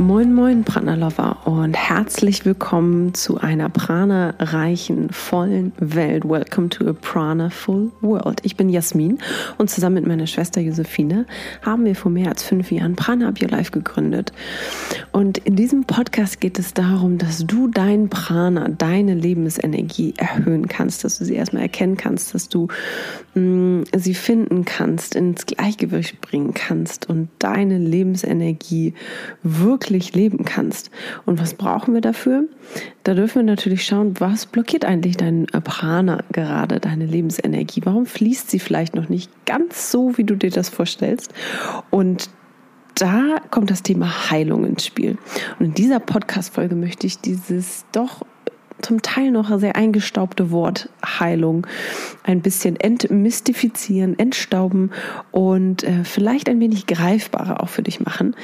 Moin Moin Prana Lover und herzlich willkommen zu einer Prana reichen vollen Welt. Welcome to a Prana full world. Ich bin Jasmin und zusammen mit meiner Schwester Josephine haben wir vor mehr als fünf Jahren Prana Up Your Life gegründet. Und in diesem Podcast geht es darum, dass du dein Prana, deine Lebensenergie erhöhen kannst, dass du sie erstmal erkennen kannst, dass du mh, mm, sie finden kannst, ins Gleichgewicht bringen kannst und deine Lebensenergie wirklich glücklich leben kannst. Und was brauchen wir dafür? Da dürfen wir natürlich schauen, was blockiert eigentlich dein Prana gerade, deine Lebensenergie? Warum fließt sie vielleicht noch nicht ganz so, wie du dir das vorstellst? Und da kommt das Thema Heilung ins Spiel. Und in dieser Podcast-Folge möchte ich dieses doch zum Teil noch sehr eingestaubte Wort Heilung ein bisschen entmystifizieren, entstauben und äh, vielleicht ein wenig greifbarer auch für dich machen.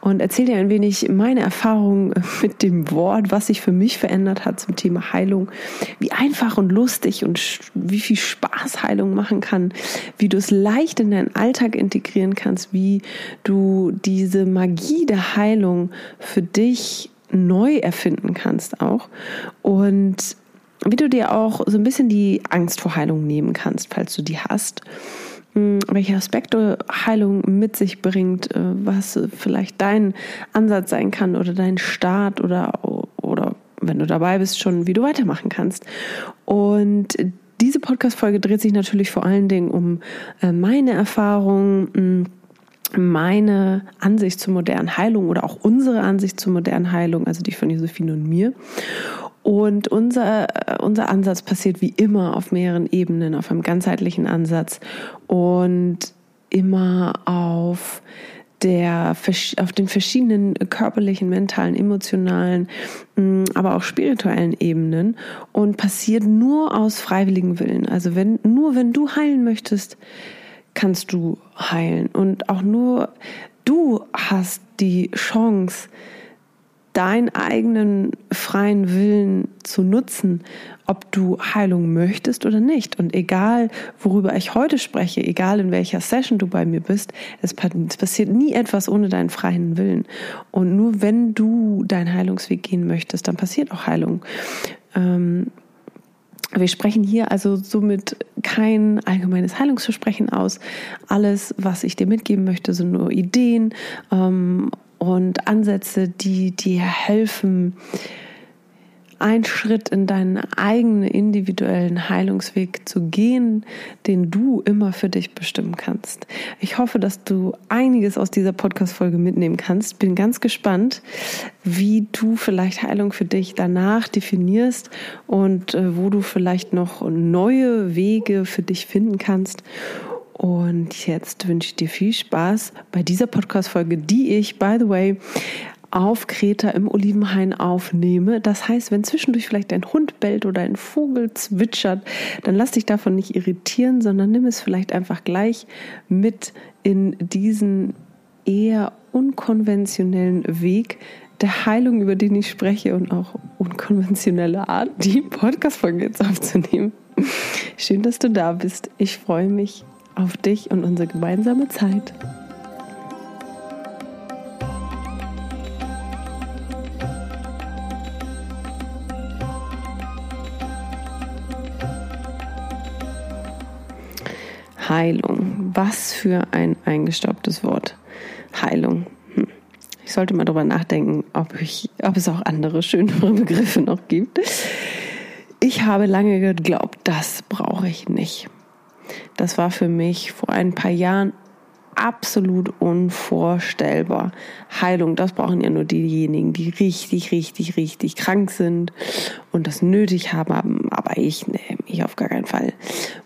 Und erzähle dir ein wenig meine Erfahrungen mit dem Wort, was sich für mich verändert hat zum Thema Heilung, wie einfach und lustig und wie viel Spaß Heilung machen kann, wie du es leicht in deinen Alltag integrieren kannst, wie du diese Magie der Heilung für dich neu erfinden kannst auch. Und wie du dir auch so ein bisschen die Angst vor Heilung nehmen kannst, falls du die hast. Hm, welche Aspekte Heilung mit sich bringt, äh, was vielleicht dein Ansatz sein kann oder dein Start oder, oder wenn du dabei bist, schon wie du weitermachen kannst. Und diese Podcast-Folge dreht sich natürlich vor allen Dingen um äh, meine Erfahrungen hm, meine Ansicht zur modernen Heilung oder auch unsere Ansicht zur modernen Heilung, also die von Josephine und mir. Und unser, unser Ansatz passiert wie immer auf mehreren Ebenen, auf einem ganzheitlichen Ansatz und immer auf der, auf den verschiedenen körperlichen, mentalen, emotionalen, mm, aber auch spirituellen Ebenen und passiert nur aus freiwilligen Willen. Also wenn, nur wenn du heilen möchtest, kannst du heilen. Und auch nur du hast die Chance, deinen eigenen freien Willen zu nutzen, ob du Heilung möchtest oder nicht. Und egal, worüber ich heute spreche, egal in welcher Session du bei mir bist, es passiert nie etwas ohne deinen freien Willen. Und nur wenn du deinen Heilungsweg gehen möchtest, dann passiert auch Heilung. Ähm, wir sprechen hier also somit kein allgemeines Heilungsversprechen aus. Alles, was ich dir mitgeben möchte, sind nur Ideen ähm, und Ansätze, die dir helfen, ein Schritt in deinen eigenen individuellen Heilungsweg zu gehen, den du immer für dich bestimmen kannst. Ich hoffe, dass du einiges aus dieser Podcast-Folge mitnehmen kannst. Bin ganz gespannt, wie du vielleicht Heilung für dich danach definierst und äh, wo du vielleicht noch neue Wege für dich finden kannst. Und jetzt wünsche ich dir viel Spaß bei dieser Podcast-Folge, die ich, by the way, auf Kreta im Olivenhain aufnehme. Das heißt, wenn zwischendurch vielleicht ein Hund bellt oder ein Vogel zwitschert, dann lass dich davon nicht irritieren, sondern nimm es vielleicht einfach gleich mit in diesen eher unkonventionellen Weg der Heilung, über den ich spreche und auch unkonventionelle Art, die Podcast-Folge jetzt aufzunehmen. Schön, dass du da bist. Ich freue mich auf dich und unsere gemeinsame Zeit. Heilung. Was für ein eingestaubtes Wort. Heilung. Hm. Ich sollte mal darüber nachdenken, ob, ich, ob es auch andere schönere Begriffe noch gibt. Ich habe lange geglaubt, das brauche ich nicht. Das war für mich vor ein paar Jahren absolut unvorstellbar. Heilung, das brauchen ja nur diejenigen, die richtig, richtig, richtig krank sind und das nötig haben. Aber ich, nee, ich auf gar keinen Fall.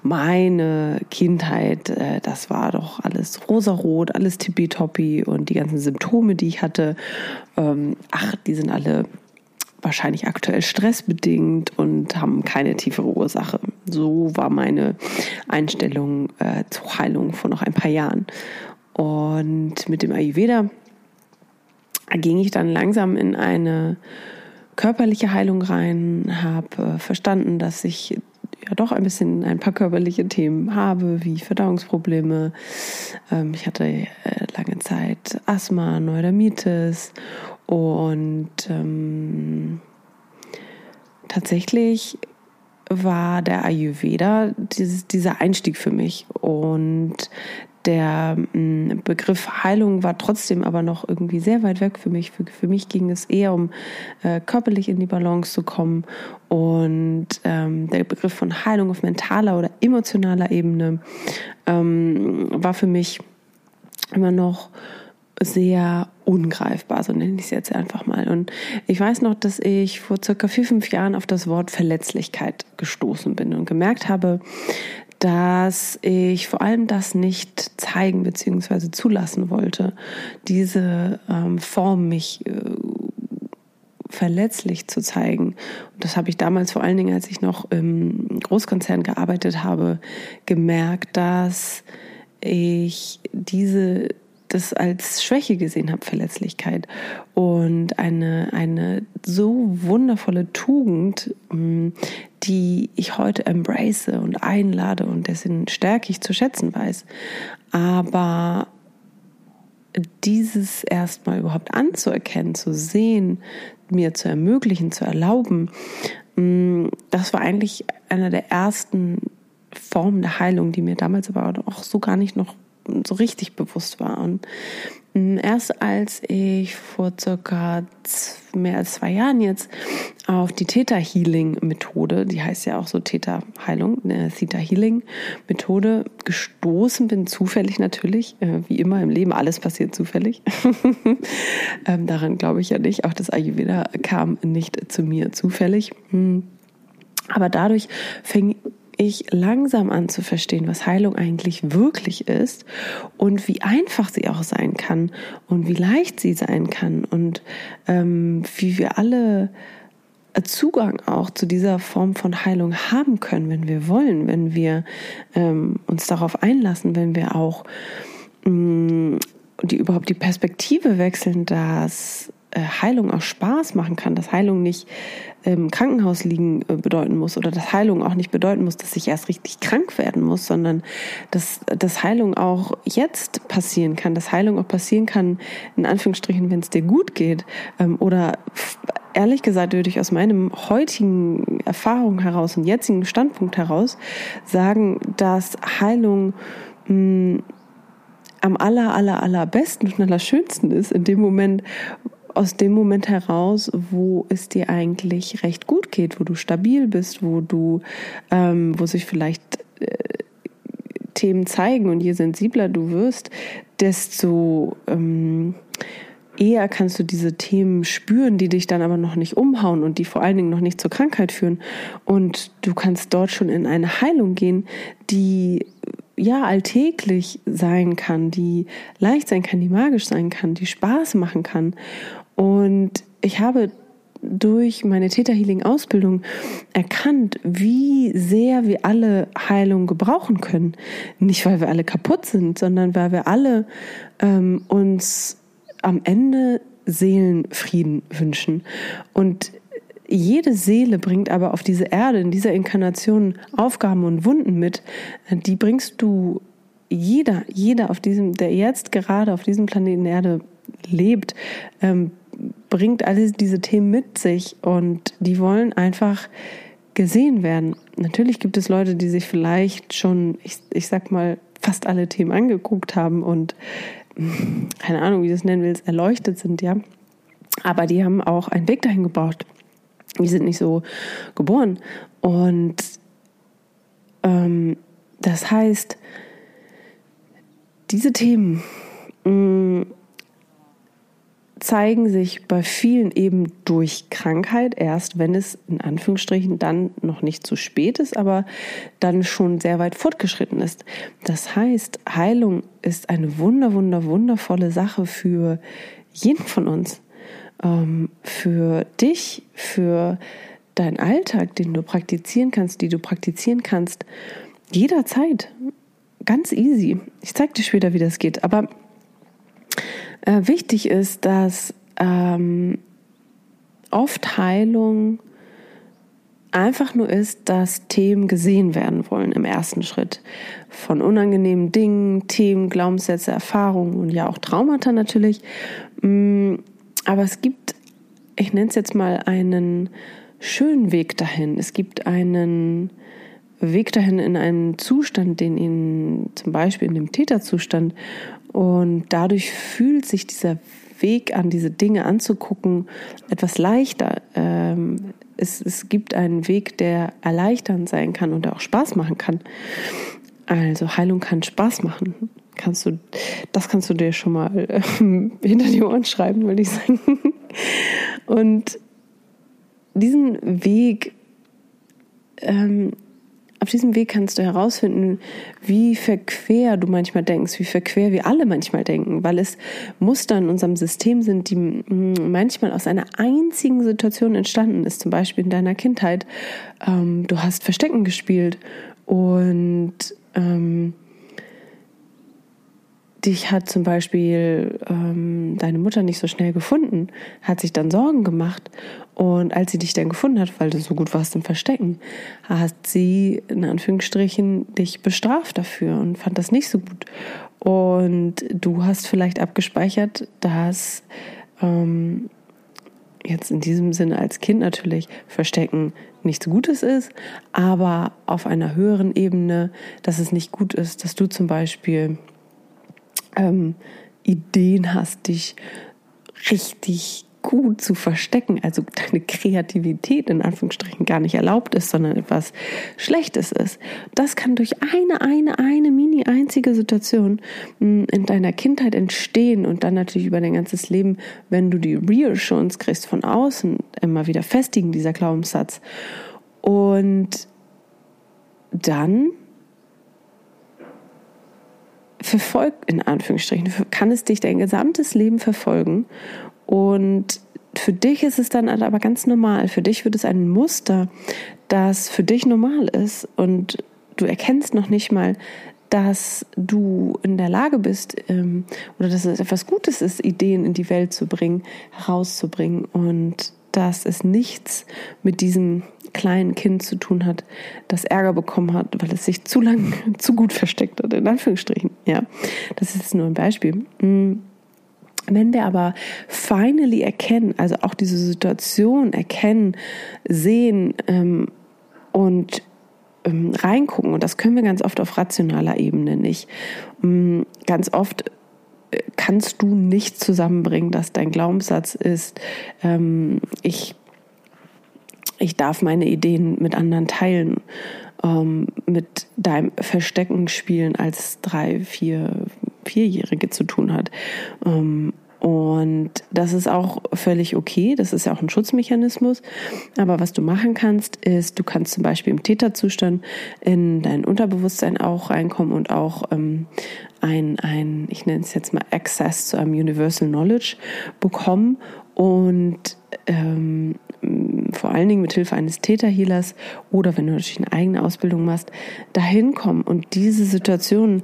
Meine Kindheit, äh, das war doch alles rosarot, alles tippitoppi und die ganzen Symptome, die ich hatte, ähm, ach, die sind alle wahrscheinlich aktuell stressbedingt und haben keine tiefere Ursache. So war meine Einstellung äh, zur Heilung vor noch ein paar Jahren. Und mit dem Ayurveda ging ich dann langsam in eine körperliche Heilung rein, habe äh, verstanden, dass ich ja doch ein bisschen ein paar körperliche Themen habe, wie Verdauungsprobleme. Ähm, ich hatte äh, lange Zeit Asthma, Neurodermitis Und ähm, tatsächlich war der Ayurveda dieses, dieser Einstieg für mich. Und der mm, Begriff Heilung war trotzdem aber noch irgendwie sehr weit weg für mich. Für, für mich ging es eher um äh, körperlich in die Balance zu kommen. Und ähm, der Begriff von Heilung auf mentaler oder emotionaler Ebene ähm, war für mich immer noch sehr ungreifbar, so nenne ich es jetzt einfach mal. Und ich weiß noch, dass ich vor circa vier, fünf Jahren auf das Wort Verletzlichkeit gestoßen bin und gemerkt habe, dass ich vor allem das nicht zeigen bzw. zulassen wollte, diese ähm, Form mich äh, verletzlich zu zeigen. Und das habe ich damals vor allen Dingen, als ich noch im Großkonzern gearbeitet habe, gemerkt, dass ich diese das als Schwäche gesehen habe, Verletzlichkeit. Und eine, eine so wundervolle Tugend, mm, die ich heute embrace und einlade und dessen Stärke ich zu schätzen weiß. Aber dieses erstmal überhaupt anzuerkennen, zu sehen, mir zu ermöglichen, zu erlauben, mm, das war eigentlich einer der ersten Formen der Heilung, die mir damals aber auch so gar nicht noch so richtig bewusst war. Und mm, erst als ich vor circa mehr als zwei Jahren jetzt auf die Theta Healing Methode, die heißt ja auch so Theta Heilung, eine Theta Healing Methode gestoßen bin, zufällig natürlich, äh, wie immer im Leben, alles passiert zufällig. ähm, daran glaube ich ja nicht. Auch das Ayurveda kam nicht zu mir zufällig. Hm. Aber dadurch fing ich langsam an zu verstehen, was Heilung eigentlich wirklich ist und wie einfach sie auch sein kann und wie leicht sie sein kann und ähm, wie wir alle Zugang auch zu dieser Form von Heilung haben können, wenn wir wollen, wenn wir ähm, uns darauf einlassen, wenn wir auch mh, mm, die überhaupt die Perspektive wechseln, dass Heilung auch Spaß machen kann, dass Heilung nicht im Krankenhaus liegen äh, bedeuten muss oder dass Heilung auch nicht bedeuten muss, dass ich erst richtig krank werden muss, sondern dass, dass Heilung auch jetzt passieren kann, dass Heilung auch passieren kann, in Anführungsstrichen, wenn es dir gut geht. Ähm, oder ehrlich gesagt würde ich aus meinem heutigen Erfahrung heraus und jetzigen Standpunkt heraus sagen, dass Heilung mh, hm, am aller, aller, allerbesten und allerschönsten ist, in dem Moment, aus dem Moment heraus, wo es dir eigentlich recht gut geht, wo du stabil bist, wo du, ähm, wo sich vielleicht äh, Themen zeigen und je sensibler du wirst, desto ähm, eher kannst du diese Themen spüren, die dich dann aber noch nicht umhauen und die vor allen Dingen noch nicht zur Krankheit führen. Und du kannst dort schon in eine Heilung gehen, die ja alltäglich sein kann, die leicht sein kann, die magisch sein kann, die Spaß machen kann. Und ich habe durch meine Theta Healing Ausbildung erkannt, wie sehr wir alle Heilung gebrauchen können. Nicht, weil wir alle kaputt sind, sondern weil wir alle ähm, uns am Ende Seelenfrieden wünschen. Und jede Seele bringt aber auf diese Erde, in dieser Inkarnation Aufgaben und Wunden mit. Die bringst du jeder, jeder auf diesem, der jetzt gerade auf diesem Planeten Erde lebt, ähm, bringt alle diese Themen mit sich und die wollen einfach gesehen werden. Natürlich gibt es Leute, die sich vielleicht schon, ich, ich sag mal, fast alle Themen angeguckt haben und keine Ahnung, wie du es nennen willst, erleuchtet sind, ja. Aber die haben auch einen Weg dahin gebraucht. Die sind nicht so geboren. Und ähm, das heißt, diese Themen mh, mm, zeigen sich bei vielen eben durch Krankheit erst, wenn es in Anführungsstrichen dann noch nicht zu spät ist, aber dann schon sehr weit fortgeschritten ist. Das heißt, Heilung ist eine wunder, wunder, wundervolle Sache für jeden von uns, ähm, für dich, für deinen Alltag, den du praktizieren kannst, die du praktizieren kannst, jederzeit. Ganz easy. Ich zeige dir später, wie das geht. Aber äh, wichtig ist, dass ähm, oft Heilung einfach nur ist, dass Themen gesehen werden wollen im ersten Schritt. Von unangenehmen Dingen, Themen, Glaubenssätze, Erfahrungen und ja auch Traumata natürlich. Mm, aber es gibt, ich nenne es jetzt mal einen schönen Weg dahin. Es gibt einen Weg dahin in einen Zustand, den ihn zum Beispiel in dem Täterzustand und dadurch fühlt sich dieser Weg an, diese Dinge anzugucken, etwas leichter. Ähm, es, es gibt einen Weg, der erleichternd sein kann und auch Spaß machen kann. Also Heilung kann Spaß machen. Kannst du, das kannst du dir schon mal äh, hinter die Ohren schreiben, würde ich sagen. Und diesen Weg ähm, auf diesem Weg kannst du herausfinden, wie verquer du manchmal denkst, wie verquer wir alle manchmal denken, weil es Muster in unserem System sind, die manchmal aus einer einzigen Situation entstanden ist, zum Beispiel in deiner Kindheit. Ähm, du hast Verstecken gespielt und ähm, dich hat zum Beispiel ähm, deine Mutter nicht so schnell gefunden, hat sich dann Sorgen gemacht. Und als sie dich dann gefunden hat, weil du so gut warst im Verstecken, hat sie in Anführungsstrichen dich bestraft dafür und fand das nicht so gut. Und du hast vielleicht abgespeichert, dass ähm, jetzt in diesem Sinne als Kind natürlich Verstecken nichts Gutes ist, aber auf einer höheren Ebene, dass es nicht gut ist, dass du zum Beispiel ähm, Ideen hast, dich richtig gut zu verstecken, also deine Kreativität in Anführungsstrichen gar nicht erlaubt ist, sondern etwas Schlechtes ist. Das kann durch eine, eine, eine mini einzige Situation hm, in deiner Kindheit entstehen und dann natürlich über dein ganzes Leben, wenn du die Reassurance kriegst von außen, immer wieder festigen, dieser Glaubenssatz. Und dann verfolgt, in Anführungsstrichen, kann es dich dein gesamtes Leben verfolgen. Und für dich ist es dann aber ganz normal. Für dich wird es ein Muster, das für dich normal ist. Und du erkennst noch nicht mal, dass du in der Lage bist ähm, oder dass es etwas Gutes ist, Ideen in die Welt zu bringen, herauszubringen. Und dass es nichts mit diesem kleinen Kind zu tun hat, das Ärger bekommen hat, weil es sich zu lang, zu gut versteckt hat, in Anführungsstrichen. Ja, das ist nur ein Beispiel. Mm. Wenn wir aber finally erkennen, also auch diese Situation erkennen, sehen ähm, und ähm, reingucken, und das können wir ganz oft auf rationaler Ebene nicht. Ähm, ganz oft kannst du nicht zusammenbringen, dass dein Glaubenssatz ist, ähm, ich, ich darf meine Ideen mit anderen teilen, ähm, mit deinem Verstecken spielen als drei, vier, vierjährige zu tun hat. Ähm, und das ist auch völlig okay, das ist ja auch ein Schutzmechanismus. Aber was du machen kannst, ist, du kannst zum Beispiel im Täterzustand in dein Unterbewusstsein auch reinkommen und auch ähm, ein, ein, ich nenne es jetzt mal Access zu einem Universal Knowledge bekommen und ähm, vor allen Dingen mit Hilfe eines Täterhealers oder wenn du natürlich eine eigene Ausbildung machst, dahin kommen und diese Situation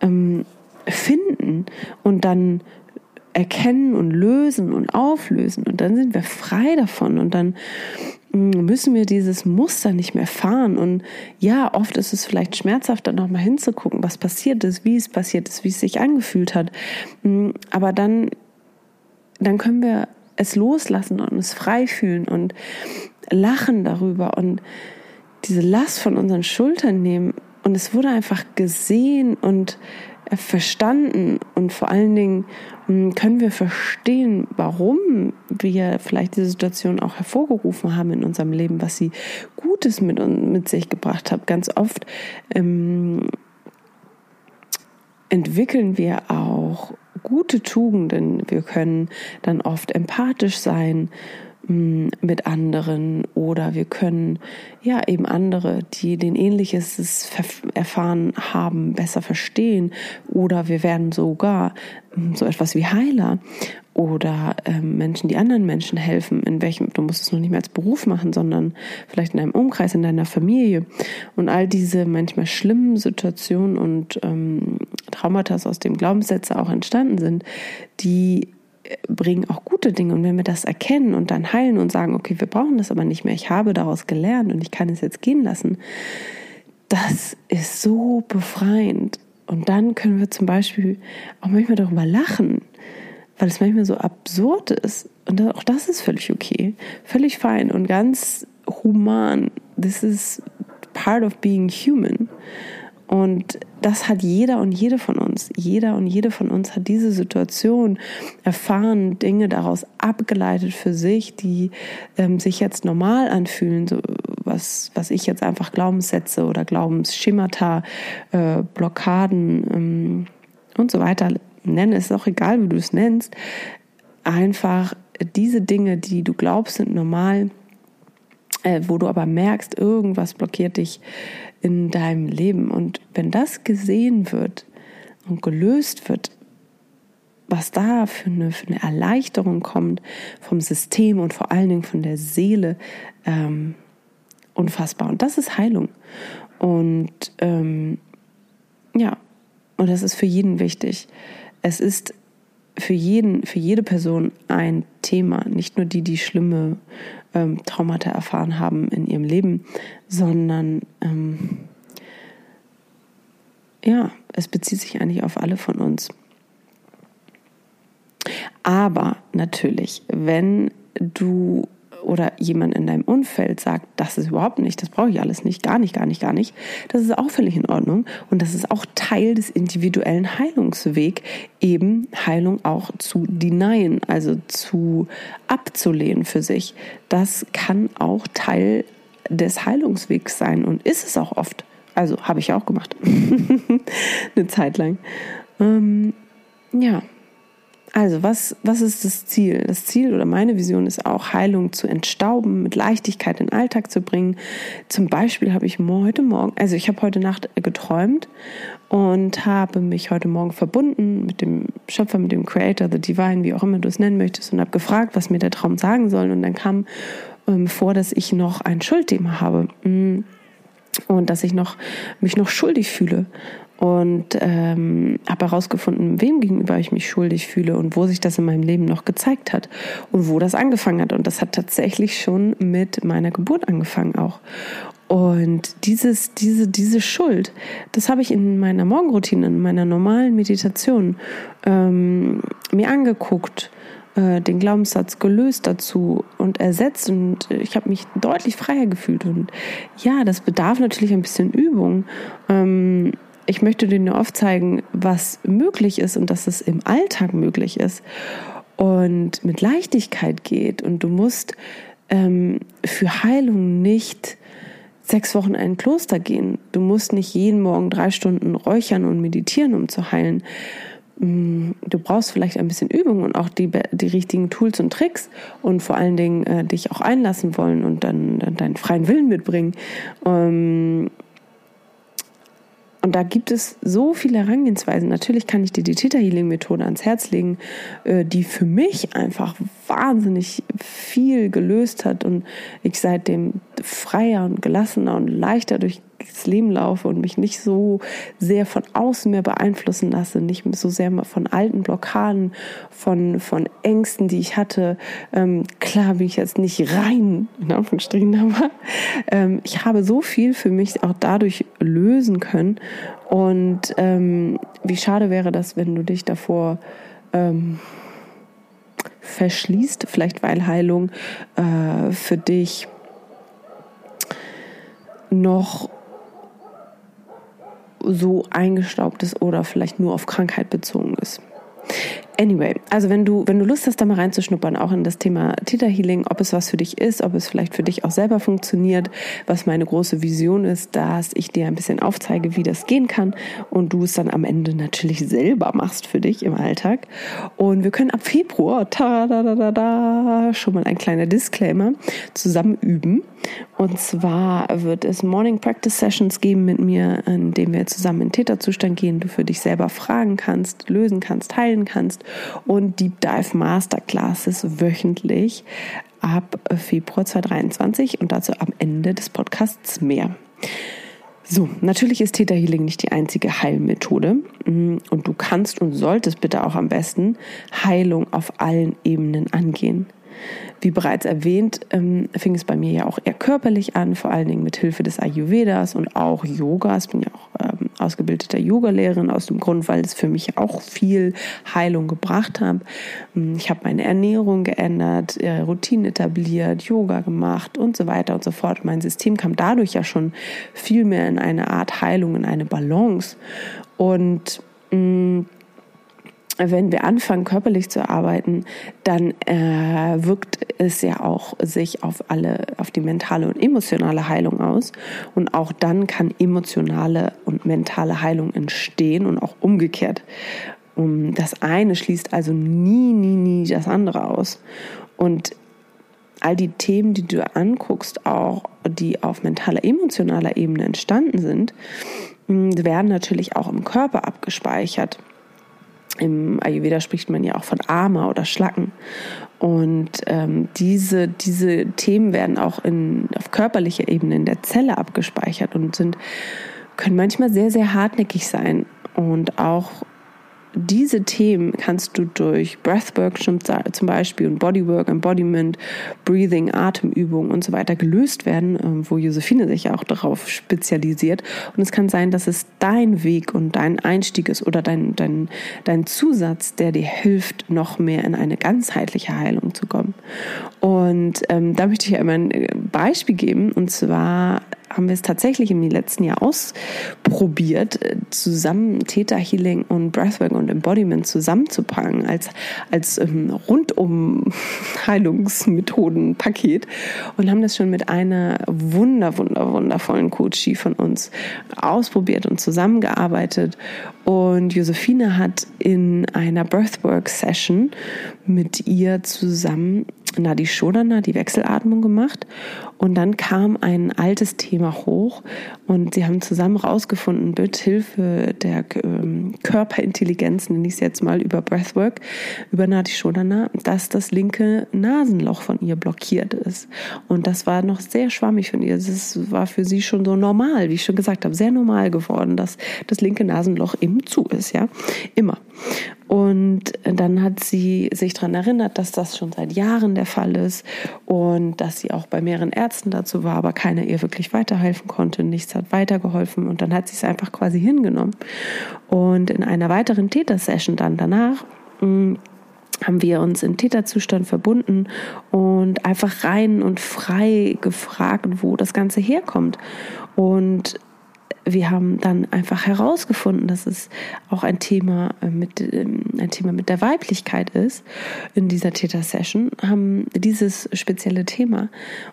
ähm, finden und dann erkennen und lösen und auflösen. Und dann sind wir frei davon und dann mm, müssen wir dieses Muster nicht mehr fahren. Und ja, oft ist es vielleicht schmerzhaft, dann nochmal hinzugucken, was passiert ist, wie es passiert ist, wie es sich angefühlt hat, mm, aber dann, dann können wir es loslassen und es frei fühlen und lachen darüber und diese Last von unseren Schultern nehmen und es wurde einfach gesehen und verstanden und vor allen Dingen hm, können wir verstehen, warum wir vielleicht diese Situation auch hervorgerufen haben in unserem Leben, was sie Gutes mit, mit sich gebracht hat. Ganz oft ähm, entwickeln wir auch gute Tugenden. Wir können dann oft empathisch sein mit anderen oder wir können ja eben andere, die den ähnliches erfahren haben, besser verstehen oder wir werden sogar so etwas wie Heiler oder ähm, Menschen, die anderen Menschen helfen, in welchem, du musst es noch nicht mehr als Beruf machen, sondern vielleicht in einem Umkreis, in deiner Familie. Und all diese manchmal schlimmen Situationen und ähm, Traumata, aus dem Glaubenssätze auch entstanden sind, die bringen auch gute Dinge. Und wenn wir das erkennen und dann heilen und sagen, okay, wir brauchen das aber nicht mehr, ich habe daraus gelernt und ich kann es jetzt gehen lassen, das ist so befreiend. Und dann können wir zum Beispiel auch manchmal darüber lachen, weil es manchmal so absurd ist. und auch das ist völlig okay, völlig fein und ganz human. This is part of being human. Und das hat jeder und jede von uns. Jeder und jede von uns hat diese Situation erfahren, Dinge daraus abgeleitet für sich, die ähm, sich jetzt normal anfühlen, so was, was ich jetzt einfach Glaubenssätze oder Glaubensschemata, äh, Blockaden ähm, und so weiter nenne. Es ist auch egal, wie du es nennst. Einfach diese Dinge, die du glaubst, sind normal, äh, wo du aber merkst, irgendwas blockiert dich in deinem Leben. Und wenn das gesehen wird und gelöst wird, was da für eine, für eine Erleichterung kommt vom System und vor allen Dingen von der Seele, ähm, unfassbar. Und das ist Heilung. Und ähm, ja, und das ist für jeden wichtig. Es ist für jeden, für jede Person ein Thema, nicht nur die, die schlimme ähm, Traumata erfahren haben in ihrem Leben, sondern ähm, ja, es bezieht sich eigentlich auf alle von uns. Aber natürlich, wenn du oder jemand in deinem Umfeld sagt, das ist überhaupt nicht, das brauche ich alles nicht, gar nicht, gar nicht, gar nicht, das ist auch völlig in Ordnung und das ist auch Teil des individuellen Heilungswegs, eben Heilung auch zu denyen, also zu abzulehnen für sich. Das kann auch Teil des Heilungswegs sein und ist es auch oft. Also habe ich auch gemacht. Eine Zeit lang. Ähm, ja. Also, was, was ist das Ziel? Das Ziel oder meine Vision ist auch, Heilung zu entstauben, mit Leichtigkeit in den Alltag zu bringen. Zum Beispiel habe ich heute Morgen, also ich habe heute Nacht geträumt und habe mich heute Morgen verbunden mit dem Schöpfer, mit dem Creator, the Divine, wie auch immer du es nennen möchtest, und habe gefragt, was mir der Traum sagen soll. Und dann kam ähm, vor, dass ich noch ein Schuldthema habe. Mm. Und dass ich noch, mich noch schuldig fühle und ähm, habe herausgefunden, wem gegenüber ich mich schuldig fühle und wo sich das in meinem Leben noch gezeigt hat und wo das angefangen hat. Und das hat tatsächlich schon mit meiner Geburt angefangen auch. Und dieses, diese, diese Schuld, das habe ich in meiner Morgenroutine, in meiner normalen Meditation ähm, mir angeguckt äh, den Glaubenssatz gelöst dazu und ersetzt und ich habe mich deutlich freier gefühlt und ja, das bedarf natürlich ein bisschen Übung. Ähm, ich möchte dir nur aufzeigen, was möglich ist und dass es im Alltag möglich ist und mit Leichtigkeit geht. Und du musst ähm, für Heilung nicht sechs Wochen in ein Kloster gehen. Du musst nicht jeden Morgen drei Stunden räuchern und meditieren, um zu heilen. Mm, du brauchst vielleicht ein bisschen Übung und auch die, die richtigen Tools und Tricks und vor allen Dingen äh, dich auch einlassen wollen und dann, dann deinen freien Willen mitbringen. Ähm, und da gibt es so viele Herangehensweisen. Natürlich kann ich dir die Theta Healing Methode ans Herz legen, äh, die für mich einfach wahnsinnig viel gelöst hat und ich seitdem freier und gelassener und leichter durch das Leben laufe und mich nicht so sehr von außen mehr beeinflussen lasse, nicht so sehr von alten Blockaden, von, von Ängsten, die ich hatte. Ähm, klar bin ich jetzt nicht rein, in Anführungsstrichen, aber ähm, ich habe so viel für mich auch dadurch lösen können. Und ähm, wie schade wäre das, wenn du dich davor ähm, verschließt, vielleicht weil Heilung äh, für dich noch so eingestaubt ist oder vielleicht nur auf Krankheit bezogen ist. Anyway, also wenn du, wenn du Lust hast, da mal reinzuschnuppern, auch in das Thema Theta Healing, ob es was für dich ist, ob es vielleicht für dich auch selber funktioniert, was meine große Vision ist, dass ich dir ein bisschen aufzeige, wie das gehen kann und du es dann am Ende natürlich selber machst für dich im Alltag. Und wir können ab Februar, ta da da da da, schon mal ein kleiner Disclaimer, zusammen üben. Und zwar wird es Morning Practice Sessions geben mit mir, in denen wir zusammen in Täterzustand gehen, du für dich selber fragen kannst, lösen kannst, heilen kannst und Deep Dive Masterclasses wöchentlich ab Februar 2023 und dazu am Ende des Podcasts mehr. So, natürlich ist Theta Healing nicht die einzige Heilmethode und du kannst und solltest bitte auch am besten Heilung auf allen Ebenen angehen. Wie bereits erwähnt, ähm, fing es bei mir ja auch eher körperlich an, vor allen Dingen mit Hilfe des Ayurvedas und auch Yogas. Bin ja auch ähm, ausgebildeter Yoga-Lehrerin aus dem Grund, weil es für mich auch viel Heilung gebracht hat. Hm, ich habe meine Ernährung geändert, äh, Routinen etabliert, Yoga gemacht und so weiter und so fort. Mein System kam dadurch ja schon viel mehr in eine Art Heilung, in eine Balance. Und mh, hm, wenn wir anfangen, körperlich zu arbeiten, dann äh, wirkt es ja auch sich auf alle, auf die mentale und emotionale Heilung aus. Und auch dann kann emotionale und mentale Heilung entstehen und auch umgekehrt. Um, das eine schließt also nie, nie, nie das andere aus. Und all die Themen, die du anguckst, auch die auf mentaler, emotionaler Ebene entstanden sind, werden natürlich auch im Körper abgespeichert. Im Ayurveda spricht man ja auch von Ama oder Schlacken. Und ähm, diese, diese Themen werden auch in, auf körperlicher Ebene in der Zelle abgespeichert und sind, können manchmal sehr, sehr hartnäckig sein und auch diese Themen kannst du durch Breathwork zum Beispiel und Bodywork, Embodiment, Breathing, Atemübungen und so weiter gelöst werden, ähm, wo Josephine sich ja auch darauf spezialisiert. Und es kann sein, dass es dein Weg und dein Einstieg ist oder dein, dein, dein Zusatz, der dir hilft, noch mehr in eine ganzheitliche Heilung zu kommen. Und ähm, da möchte ich immer ein Beispiel geben. Und zwar haben wir es tatsächlich im letzten Jahr ausprobiert, äh, zusammen Theta Healing und Breathwork und Embodiment zusammenzupacken als, als ähm, rundum Heilungsmethoden-Paket und haben das schon mit einer wunder, wunder, wundervollen Coachie von uns ausprobiert und zusammengearbeitet. Und Josephine hat in einer Breathwork-Session mit ihr zusammen Nadi Shodana, die Wechselatmung gemacht. Und dann kam ein altes Thema hoch und sie haben zusammen rausgefunden, mit Hilfe der ähm, Körperintelligenz, nenne ich es jetzt mal, über Breathwork, über Nadi Shodana, dass das linke Nasenloch von ihr blockiert ist. Und das war noch sehr schwammig von ihr. Das war für sie schon so normal, wie ich schon gesagt habe, sehr normal geworden, dass das linke Nasenloch eben zu ist, ja. Immer. Und dann hat sie sich daran erinnert, dass das schon seit Jahren der Fall ist und dass sie auch bei mehreren Ärzten dazu war, aber keiner ihr wirklich weiterhelfen konnte. Nichts hat weitergeholfen und dann hat sie es einfach quasi hingenommen. Und in einer weiteren Täter-Session dann danach mm, haben wir uns im Täterzustand verbunden und einfach rein und frei gefragt, wo das Ganze herkommt. Und wir haben dann einfach herausgefunden, dass es auch ein Thema äh, mit ähm, ein Thema mit der Weiblichkeit ist. In dieser Theta Session haben dieses spezielle Thema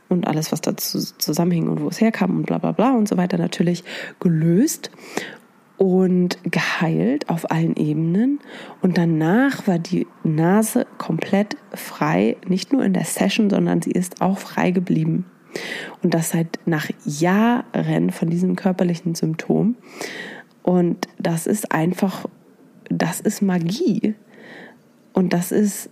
und alles, was dazu zusammenhing und wo es herkam und bla bla bla und so weiter natürlich gelöst und geheilt auf allen Ebenen. Und danach war die Nase komplett frei, nicht nur in der Session, sondern sie ist auch frei geblieben. Und das seit nach Jahren von diesem körperlichen Symptom. Und das ist einfach, das ist Magie. Und das ist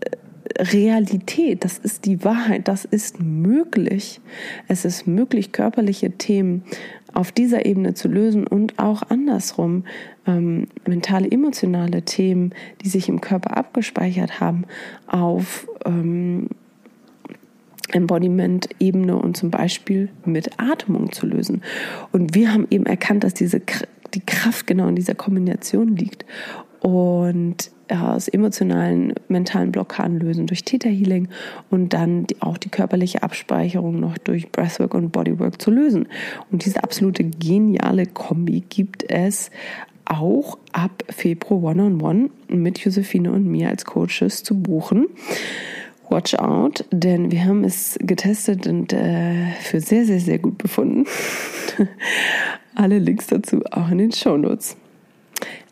äh, Realität, das ist die Wahrheit, das ist möglich. Es ist möglich, körperliche Themen auf dieser Ebene zu lösen und auch andersrum ähm, mentale, emotionale Themen, die sich im Körper abgespeichert haben, auf ähm, Embodiment-Ebene und zum Beispiel mit Atmung zu lösen. Und wir haben eben erkannt, dass diese die Kraft genau in dieser Kombination liegt. Und aus emotionalen, mentalen Blockaden lösen durch Theta Healing und dann auch die körperliche Abspeicherung noch durch Breathwork und Bodywork zu lösen. Und diese absolute geniale Kombi gibt es auch ab Februar One-on-One mit Josephine und mir als Coaches zu buchen. Watch out, denn wir haben es getestet und äh, für sehr, sehr, sehr gut befunden. Alle Links dazu auch in den Show Notes.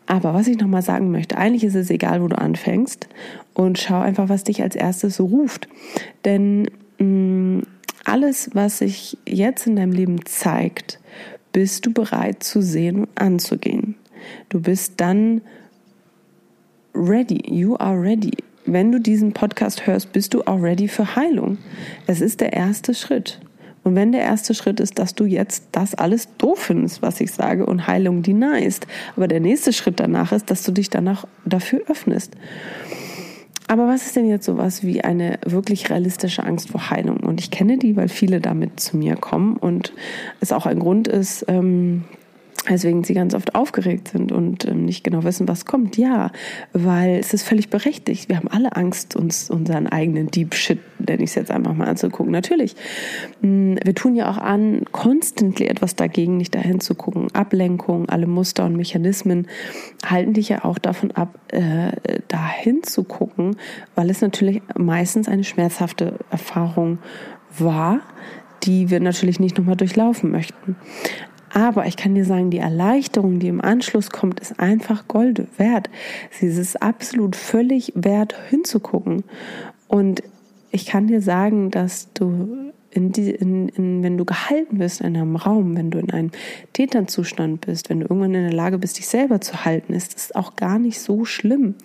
Aber was ich nochmal sagen möchte, eigentlich ist es egal, wo du anfängst und schau einfach, was dich als erstes ruft. Denn mh, mm, alles, was sich jetzt in deinem Leben zeigt, bist du bereit zu sehen und anzugehen. Du bist dann ready. You are ready wenn du diesen Podcast hörst, bist du auch ready für Heilung. Es ist der erste Schritt. Und wenn der erste Schritt ist, dass du jetzt das alles doof findest, was ich sage, und Heilung denyst, aber der nächste Schritt danach ist, dass du dich danach dafür öffnest. Aber was ist denn jetzt sowas wie eine wirklich realistische Angst vor Heilung? Und ich kenne die, weil viele damit zu mir kommen und es auch ein Grund ist, ähm, Weswegen sie ganz oft aufgeregt sind und ähm, nicht genau wissen, was kommt. Ja, weil es ist völlig berechtigt. Wir haben alle Angst, uns unseren eigenen Deep Shit, nenne ich es jetzt einfach mal anzugucken. Natürlich. Mh, wir tun ja auch an, constantly etwas dagegen, nicht dahin zu gucken. Ablenkung, alle Muster und Mechanismen halten dich ja auch davon ab, äh, dahin zu gucken, weil es natürlich meistens eine schmerzhafte Erfahrung war, die wir natürlich nicht nochmal durchlaufen möchten. Aber ich kann dir sagen, die Erleichterung, die im Anschluss kommt, ist einfach Gold wert. Sie ist absolut völlig wert hinzugucken. Und ich kann dir sagen, dass du in die, in, in, wenn du gehalten wirst in einem Raum, wenn du in einem Täterzustand bist, wenn du irgendwann in der Lage bist, dich selber zu halten, ist es auch gar nicht so schlimm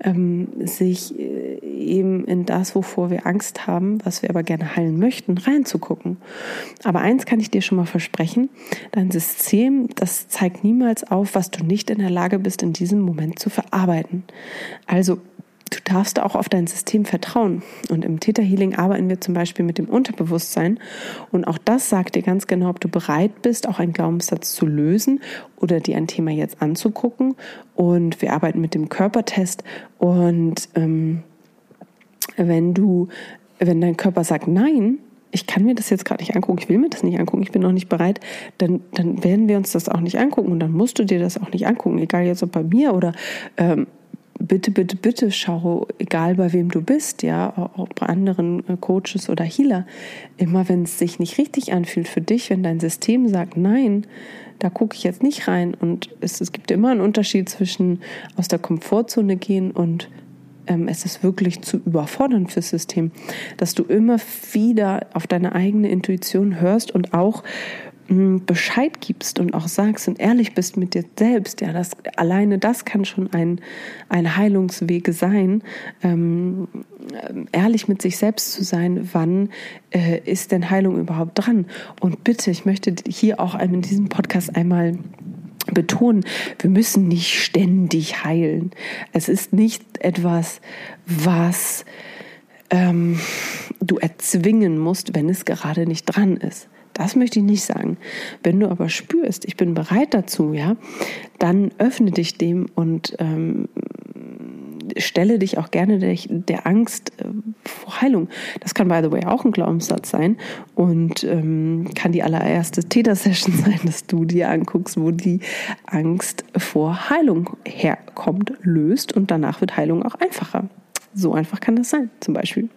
ähm, sich äh, eben in das, wovor wir Angst haben, was wir aber gerne heilen möchten, reinzugucken. Aber eins kann ich dir schon mal versprechen, dein System, das zeigt niemals auf, was du nicht in der Lage bist, in diesem Moment zu verarbeiten. Also Du darfst auch auf dein System vertrauen. Und im Theta Healing arbeiten wir zum Beispiel mit dem Unterbewusstsein. Und auch das sagt dir ganz genau, ob du bereit bist, auch einen Glaubenssatz zu lösen oder dir ein Thema jetzt anzugucken. Und wir arbeiten mit dem Körpertest. Und ähm, wenn du, wenn dein Körper sagt Nein, ich kann mir das jetzt gerade nicht angucken, ich will mir das nicht angucken, ich bin noch nicht bereit, dann, dann werden wir uns das auch nicht angucken und dann musst du dir das auch nicht angucken, egal jetzt ob bei mir oder ähm, bitte, bitte, bitte schau, egal bei wem du bist, ja, auch bei anderen äh, Coaches oder Healer, immer wenn es sich nicht richtig anfühlt für dich, wenn dein System sagt, nein, da gucke ich jetzt nicht rein. Und es, es gibt immer einen Unterschied zwischen aus der Komfortzone gehen und ähm, es ist wirklich zu überfordern fürs System, dass du immer wieder auf deine eigene Intuition hörst und auch Bescheid gibst und auch sagst und ehrlich bist mit dir selbst, ja, das alleine das kann schon ein, ein Heilungswege sein, ähm, ehrlich mit sich selbst zu sein, wann äh, ist denn Heilung überhaupt dran? Und bitte, ich möchte hier auch in diesem Podcast einmal betonen, wir müssen nicht ständig heilen. Es ist nicht etwas, was ähm, du erzwingen musst, wenn es gerade nicht dran ist. Das möchte ich nicht sagen. Wenn du aber spürst, ich bin bereit dazu, ja, dann öffne dich dem und ähm, stelle dich auch gerne der, der Angst äh, vor Heilung. Das kann, by the way, auch ein Glaubenssatz sein und ähm, kann die allererste Täter-Session sein, dass du dir anguckst, wo die Angst vor Heilung herkommt, löst und danach wird Heilung auch einfacher. So einfach kann das sein, zum Beispiel.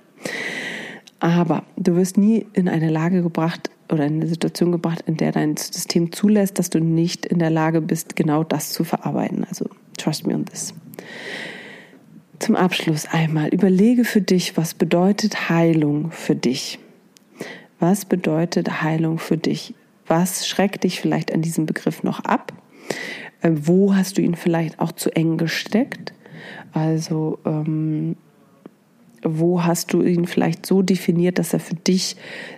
Aber du wirst nie in eine Lage gebracht, oder in eine Situation gebracht, in der dein System zulässt, dass du nicht in der Lage bist, genau das zu verarbeiten. Also trust me on this. Zum Abschluss einmal überlege für dich, was bedeutet Heilung für dich? Was bedeutet Heilung für dich? Was schreckt dich vielleicht an diesem Begriff noch ab? Äh, wo hast du ihn vielleicht auch zu eng gesteckt? Also ähm, wo hast du ihn vielleicht so definiert, dass er für dich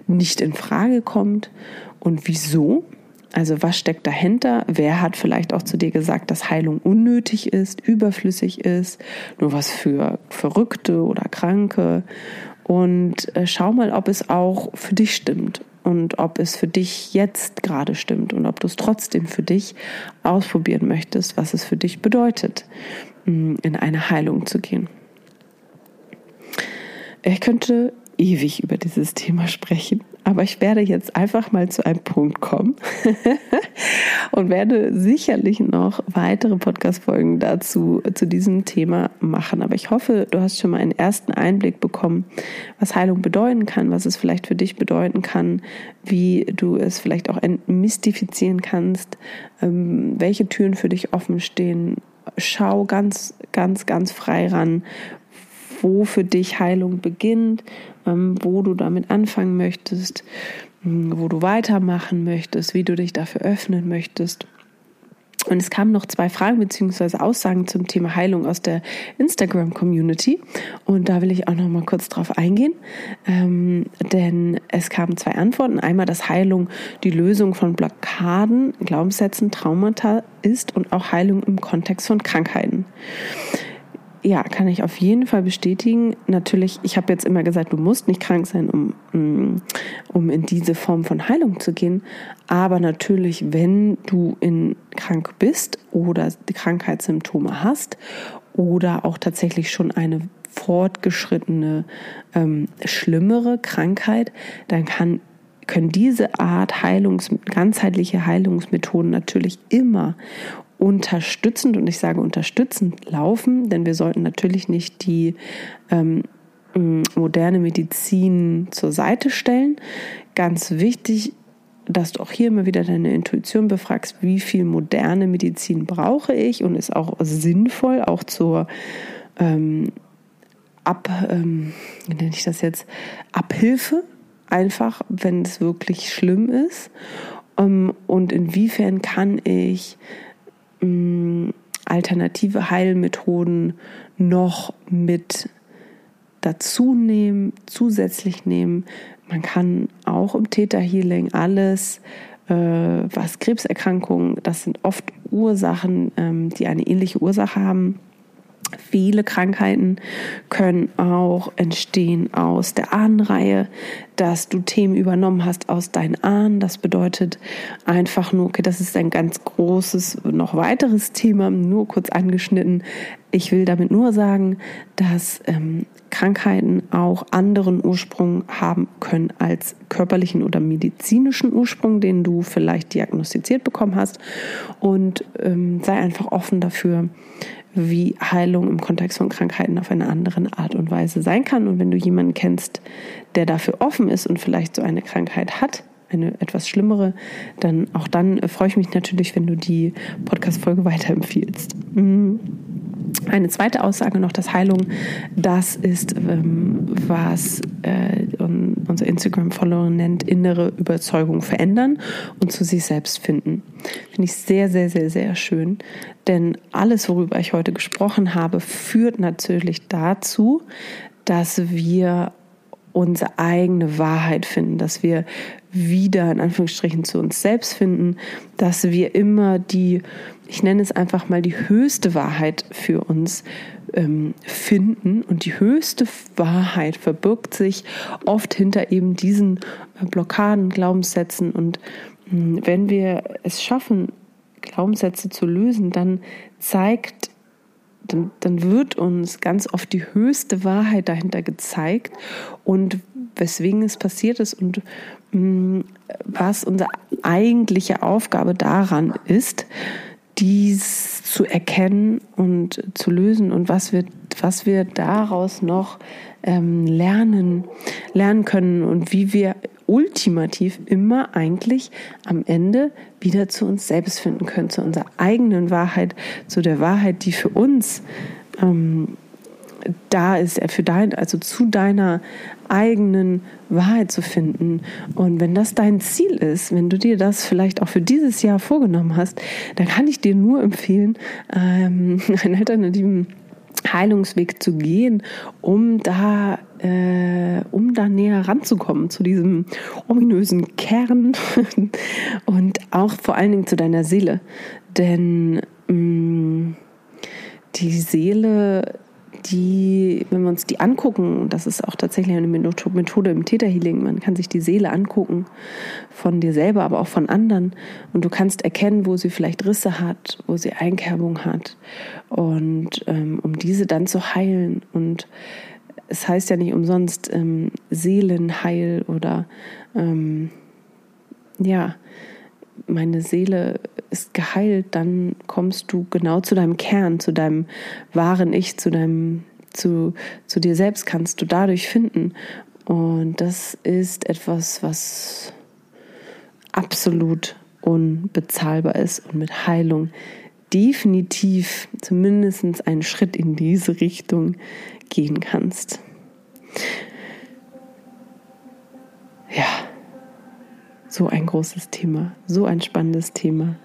nicht in Frage kommt und wieso? Also was steckt dahinter? Wer hat vielleicht auch zu dir gesagt, dass Heilung unnötig ist, überflüssig ist, nur was für Verrückte oder Kranke? Und äh, schau mal, ob es auch für dich stimmt und ob es für dich jetzt gerade stimmt und ob du es trotzdem für dich ausprobieren möchtest, was es für dich bedeutet, mm, in eine Heilung zu gehen. Ich könnte ewig über dieses Thema sprechen, aber ich werde jetzt einfach mal zu einem Punkt kommen und werde sicherlich noch weitere Podcast-Folgen dazu, zu diesem Thema machen. Aber ich hoffe, du hast schon mal einen ersten Einblick bekommen, was Heilung bedeuten kann, was es vielleicht für dich bedeuten kann, wie du es vielleicht auch entmystifizieren kannst, ähm, welche Türen für dich offen stehen. Schau ganz, ganz, ganz frei ran, wo für dich Heilung beginnt, ähm, wo du damit anfangen möchtest, ähm, wo du weitermachen möchtest, wie du dich dafür öffnen möchtest. Und es kamen noch zwei Fragen bzw. Aussagen zum Thema Heilung aus der Instagram-Community. Und da will ich auch noch mal kurz drauf eingehen. Ähm, denn es kamen zwei Antworten. Einmal, dass Heilung die Lösung von Blockaden, Glaubenssätzen, Traumata ist und auch Heilung im Kontext von Krankheiten ja, kann ich auf jeden Fall bestätigen. Natürlich, ich habe jetzt immer gesagt, du musst nicht krank sein, um, mm, um in diese Form von Heilung zu gehen. Aber natürlich, wenn du in krank bist oder Krankheitssymptome hast oder auch tatsächlich schon eine fortgeschrittene, ähm, schlimmere Krankheit, dann kann können diese Art Heilungs, ganzheitliche Heilungsmethoden natürlich immer unterstützend, und ich sage unterstützend laufen, denn wir sollten natürlich nicht die ähm, moderne Medizin zur Seite stellen. Ganz wichtig, dass du auch hier immer wieder deine Intuition befragst, wie viel moderne Medizin brauche ich und ist auch sinnvoll, auch zur ähm, Ab, ähm, nenne ich das jetzt, Abhilfe, einfach, wenn es wirklich schlimm ist. Ähm, und inwiefern kann ich alternative Heilmethoden noch mit dazu nehmen, zusätzlich nehmen. Man kann auch im Theta Healing alles, äh, was Krebserkrankungen, das sind oft Ursachen, ähm, die eine ähnliche Ursache haben, Viele Krankheiten können auch entstehen aus der Ahnenreihe, dass du Themen übernommen hast aus deinen Ahnen. Das bedeutet einfach nur, okay, das ist ein ganz großes, noch weiteres Thema, nur kurz angeschnitten. Ich will damit nur sagen, dass ähm, Krankheiten auch anderen Ursprung haben können als körperlichen oder medizinischen Ursprung, den du vielleicht diagnostiziert bekommen hast. Und ähm, sei einfach offen dafür, wie Heilung im Kontext von Krankheiten auf eine andere Art und Weise sein kann. Und wenn du jemanden kennst, der dafür offen ist und vielleicht so eine Krankheit hat, eine etwas schlimmere, dann auch dann freue ich mich natürlich, wenn du die Podcast-Folge weiterempfiehlst. Mhm. Eine zweite Aussage noch, dass Heilung das ist, ähm, was äh, unser Instagram-Follower nennt, innere Überzeugung verändern und zu sich selbst finden. Finde ich sehr, sehr, sehr, sehr schön. Denn alles, worüber ich heute gesprochen habe, führt natürlich dazu, dass wir unsere eigene Wahrheit finden, dass wir wieder in Anführungsstrichen zu uns selbst finden, dass wir immer die, ich nenne es einfach mal die höchste Wahrheit für uns ähm, finden. Und die höchste Wahrheit verbirgt sich oft hinter eben diesen äh, Blockaden, Glaubenssätzen. Und mh, hm, wenn wir es schaffen, Glaubenssätze zu lösen, dann zeigt dann, dann wird uns ganz oft die höchste Wahrheit dahinter gezeigt und weswegen es passiert ist und mh, mm, was unsere eigentliche Aufgabe daran ist, dies zu erkennen und zu lösen und was wir, was wir daraus noch ähm, lernen, lernen können und wie wir ultimativ immer eigentlich am Ende wieder zu uns selbst finden können, zu unserer eigenen Wahrheit, zu der Wahrheit, die für uns ähm, da ist, für dein, also zu deiner eigenen Wahrheit zu finden. Und wenn das dein Ziel ist, wenn du dir das vielleicht auch für dieses Jahr vorgenommen hast, dann kann ich dir nur empfehlen, ähm, einen alternativen Heilungsweg zu gehen, um da, äh, um da näher ranzukommen zu diesem ominösen Kern und auch vor allen Dingen zu deiner Seele. Denn mh, mm, die Seele die, wenn wir uns die angucken, das ist auch tatsächlich eine Methode im Täterhealing, man kann sich die Seele angucken von dir selber, aber auch von anderen. Und du kannst erkennen, wo sie vielleicht Risse hat, wo sie Einkerbung hat. Und ähm, um diese dann zu heilen. Und es heißt ja nicht umsonst ähm, Seelenheil oder ähm, ja, meine Seele ist geheilt, dann kommst du genau zu deinem Kern, zu deinem wahren Ich, zu deinem, zu, zu dir selbst kannst du dadurch finden. Und das ist etwas, was absolut unbezahlbar ist und mit Heilung definitiv zumindest einen Schritt in diese Richtung gehen kannst. So ein großes Thema, so ein spannendes Thema,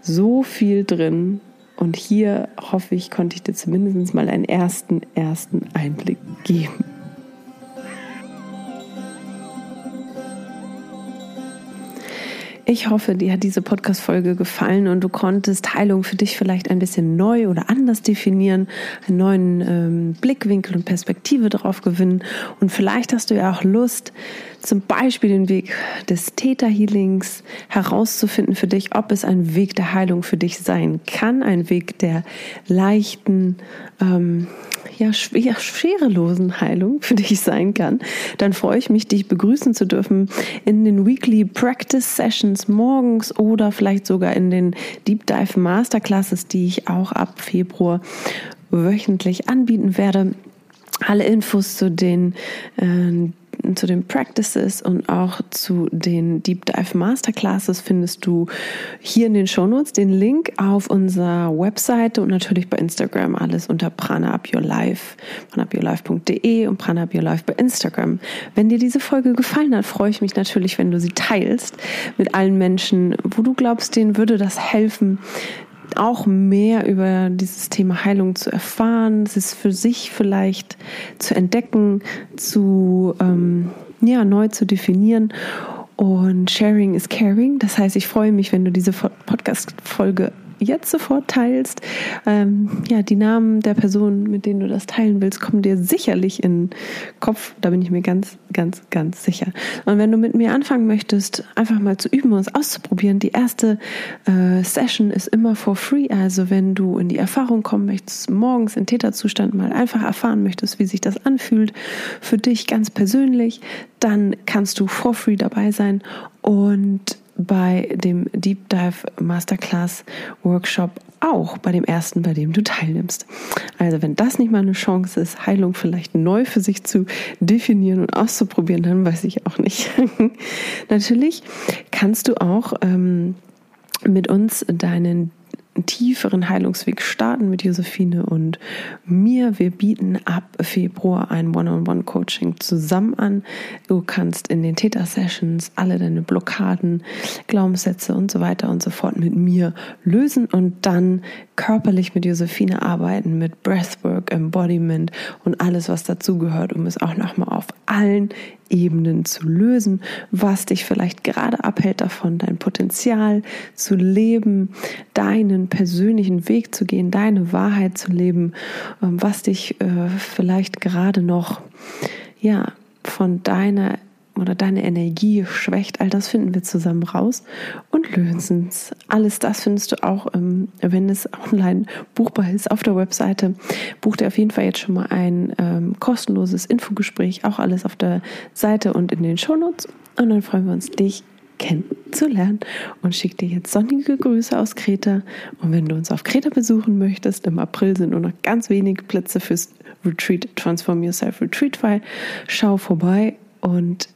so viel drin. Und hier hoffe ich, konnte ich dir zumindest mal einen ersten, ersten Einblick geben. Ich hoffe, dir hat diese Podcast-Folge gefallen und du konntest Heilung für dich vielleicht ein bisschen neu oder anders definieren, einen neuen ähm, Blickwinkel und Perspektive darauf gewinnen. Und vielleicht hast du ja auch Lust, zum Beispiel den Weg des Theta-Healings herauszufinden für dich, ob es ein Weg der Heilung für dich sein kann, ein Weg der leichten, ähm, ja, schwer, schwerelosen Heilung für dich sein kann, dann freue ich mich, dich begrüßen zu dürfen in den Weekly Practice Sessions morgens oder vielleicht sogar in den Deep Dive Masterclasses, die ich auch ab Februar wöchentlich anbieten werde. Alle Infos zu den äh, zu den Practices und auch zu den Deep Dive Masterclasses findest du hier in den Shownotes den Link auf unserer Webseite und natürlich bei Instagram alles unter Prana Up Your Life, pranaupyourlife.de und Prana bei Instagram. Wenn dir diese Folge gefallen hat, freue ich mich natürlich, wenn du sie teilst mit allen Menschen, wo du glaubst, denen würde das helfen, auch mehr über dieses Thema Heilung zu erfahren, es für sich vielleicht zu entdecken, zu ähm, ja, neu zu definieren. Und Sharing is Caring. Das heißt, ich freue mich, wenn du diese Podcast-Folge jetzt sofort teilst. Ähm, ja, die Namen der Personen, mit denen du das teilen willst, kommen dir sicherlich in den Kopf. Da bin ich mir ganz, ganz, ganz sicher. Und wenn du mit mir anfangen möchtest, einfach mal zu üben und es auszuprobieren, die erste äh, Session ist immer for free. Also wenn du in die Erfahrung kommen möchtest, morgens in Täterzustand mal einfach erfahren möchtest, wie sich das anfühlt, für dich ganz persönlich, dann kannst du for free dabei sein und bei dem Deep Dive Masterclass Workshop auch bei dem ersten, bei dem du teilnimmst. Also wenn das nicht mal eine Chance ist, Heilung vielleicht neu für sich zu definieren und auszuprobieren, dann weiß ich auch nicht. Natürlich kannst du auch ähm, mit uns deinen tieferen Heilungsweg starten mit Josephine und mir. Wir bieten ab Februar ein One-on-One-Coaching zusammen an. Du kannst in den Theta-Sessions alle deine Blockaden, Glaubenssätze und so weiter und so fort mit mir lösen und dann körperlich mit Josephine arbeiten, mit Breathwork, Embodiment und alles, was dazugehört, um es auch nochmal auf allen Ebenen zu lösen, was dich vielleicht gerade abhält davon, dein Potenzial zu leben, deinen persönlichen Weg zu gehen, deine Wahrheit zu leben, ähm, was dich äh, vielleicht gerade noch ja von deiner oder deine Energie schwächt, all das finden wir zusammen raus und lösen es. Alles das findest du auch, ähm, wenn es online buchbar ist, auf der Webseite. Buch dir auf jeden Fall jetzt schon mal ein ähm, kostenloses Infogespräch, auch alles auf der Seite und in den Shownotes. Und dann freuen wir uns, dich kennenzulernen und schick dir jetzt sonnige Grüße aus Kreta. Und wenn du uns auf Kreta besuchen möchtest, im April sind nur noch ganz wenige Plätze fürs Retreat Transform Yourself Retreat frei. Schau vorbei und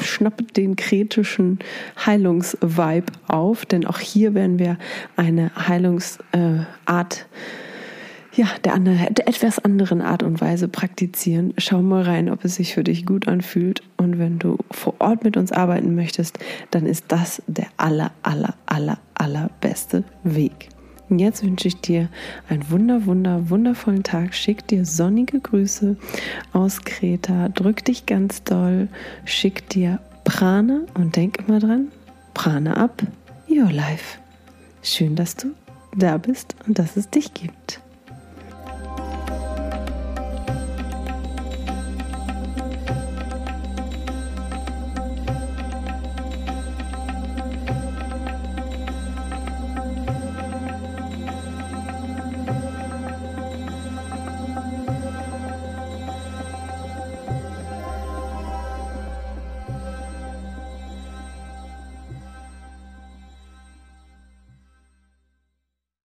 schnapp den kretischen Heilungsvibe auf, denn auch hier werden wir eine Heilungsart äh, ja, der, andere, der etwas anderen Art und Weise praktizieren. Schau mal rein, ob es sich für dich gut anfühlt. Und wenn du vor Ort mit uns arbeiten möchtest, dann ist das der aller, aller, aller, allerbeste Weg. Und jetzt wünsche ich dir einen wunder, wunder, wundervollen Tag. Schick dir sonnige Grüße aus Kreta. Drück dich ganz doll. Schick dir Prana und denk immer dran, Prana ab, your life. Schön, dass du da bist und dass es dich gibt.